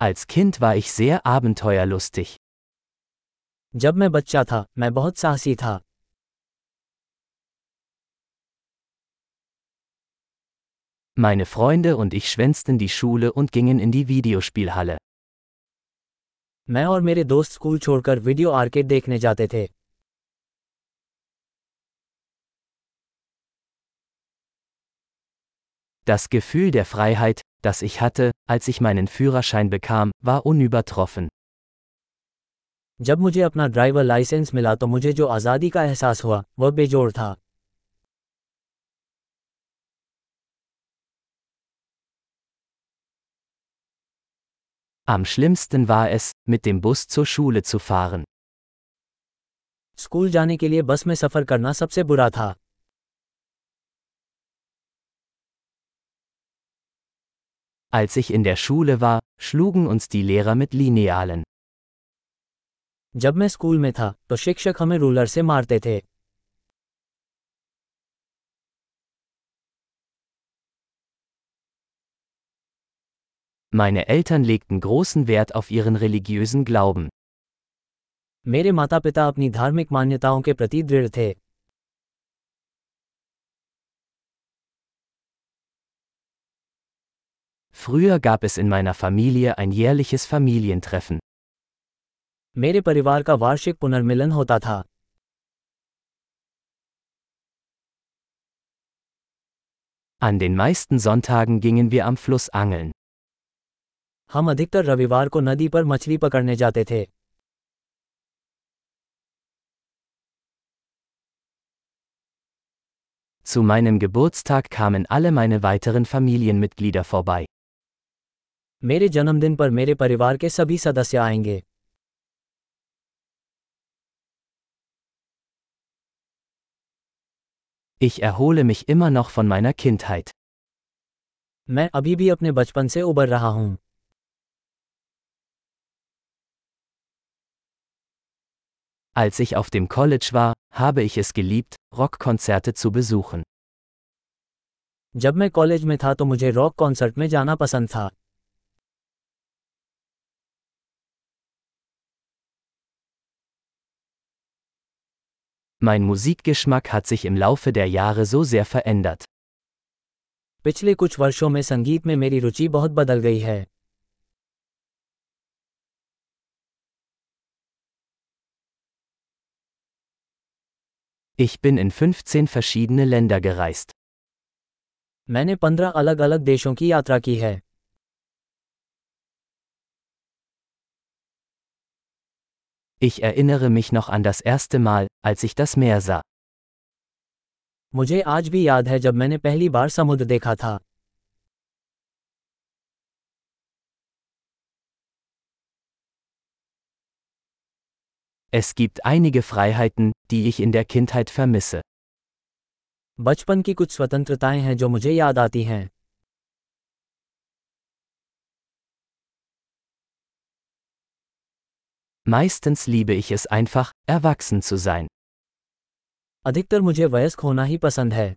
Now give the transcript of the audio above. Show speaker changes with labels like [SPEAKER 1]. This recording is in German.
[SPEAKER 1] Als Kind war ich sehr abenteuerlustig.
[SPEAKER 2] जब मैं बच्चा था मैं बहुत साहसी था
[SPEAKER 1] Meine Freunde und ich schwänzten die Schule und gingen in die Videospielhalle.
[SPEAKER 2] मैं और मेरे दोस्त स्कूल छोड़कर वीडियो आर्केड देखने जाते थे
[SPEAKER 1] Das Gefühl der Freiheit, das ich hatte, als ich meinen Führerschein bekam, war unübertroffen.
[SPEAKER 2] जब मुझे अपना ड्राइवर लाइसेंस मिला तो मुझे जो आज़ादी का एहसास हुआ वह बेजोड़ था
[SPEAKER 1] Am schlimmsten war es, mit dem Bus zur Schule zu fahren.
[SPEAKER 2] School जाने के लिए बस में सफ़र करना सबसे बुरा था
[SPEAKER 1] Als ich in der Schule war, schlugen uns die Lehrer mit Linealen.
[SPEAKER 2] जब मैं स्कूल में था तो शिक्षक हमें रूलर से मारते थे
[SPEAKER 1] Meine Eltern legten großen Wert auf ihren religiösen Glauben.
[SPEAKER 2] मेरे माता पिता अपनी धार्मिक मान्यताओं के प्रति दृढ़ थे
[SPEAKER 1] Früher gab es in meiner Familie ein jährliches Familientreffen.
[SPEAKER 2] मेरे परिवार का वार्षिक पुनर्मिलन होता था
[SPEAKER 1] An den meisten Sonntagen gingen wir am Fluss angeln.
[SPEAKER 2] हम अधिकतर रविवार को नदी पर मछली पकड़ने जाते थे
[SPEAKER 1] Zu meinem Geburtstag kamen alle meine weiteren Familienmitglieder vorbei.
[SPEAKER 2] मेरे जन्मदिन पर मेरे परिवार के सभी सदस्य आएंगे
[SPEAKER 1] Ich erhole mich immer noch von meiner Kindheit.
[SPEAKER 2] मैं अभी भी अपने बचपन से उबर रहा हूं
[SPEAKER 1] Als ich auf dem College war, habe ich es geliebt, Rockkonzerte zu besuchen.
[SPEAKER 2] जब मैं कॉलेज में था तो मुझे रॉक कॉन्सर्ट में जाना पसंद था
[SPEAKER 1] Mein Musikgeschmack hat sich im Laufe der Jahre so sehr verändert.
[SPEAKER 2] पिछले कुछ वर्षों में संगीत में मेरी रुचि बहुत बदल गई है
[SPEAKER 1] Ich bin in 15 verschiedene Länder gereist.
[SPEAKER 2] मैंने पंद्रह अलग अलग देशों की यात्रा की है
[SPEAKER 1] Ich erinnere mich noch an das erste Mal, als ich das Meer sah.
[SPEAKER 2] मुझे आज भी याद है जब मैंने पहली बार समुद्र देखा था
[SPEAKER 1] Es gibt einige Freiheiten, die ich in der Kindheit vermisse.
[SPEAKER 2] बचपन की कुछ स्वतंत्रताएं हैं जो मुझे याद आती हैं
[SPEAKER 1] Meistens liebe ich es einfach, erwachsen zu sein.
[SPEAKER 2] अधिकतर मुझे वयस्क होना ही पसंद है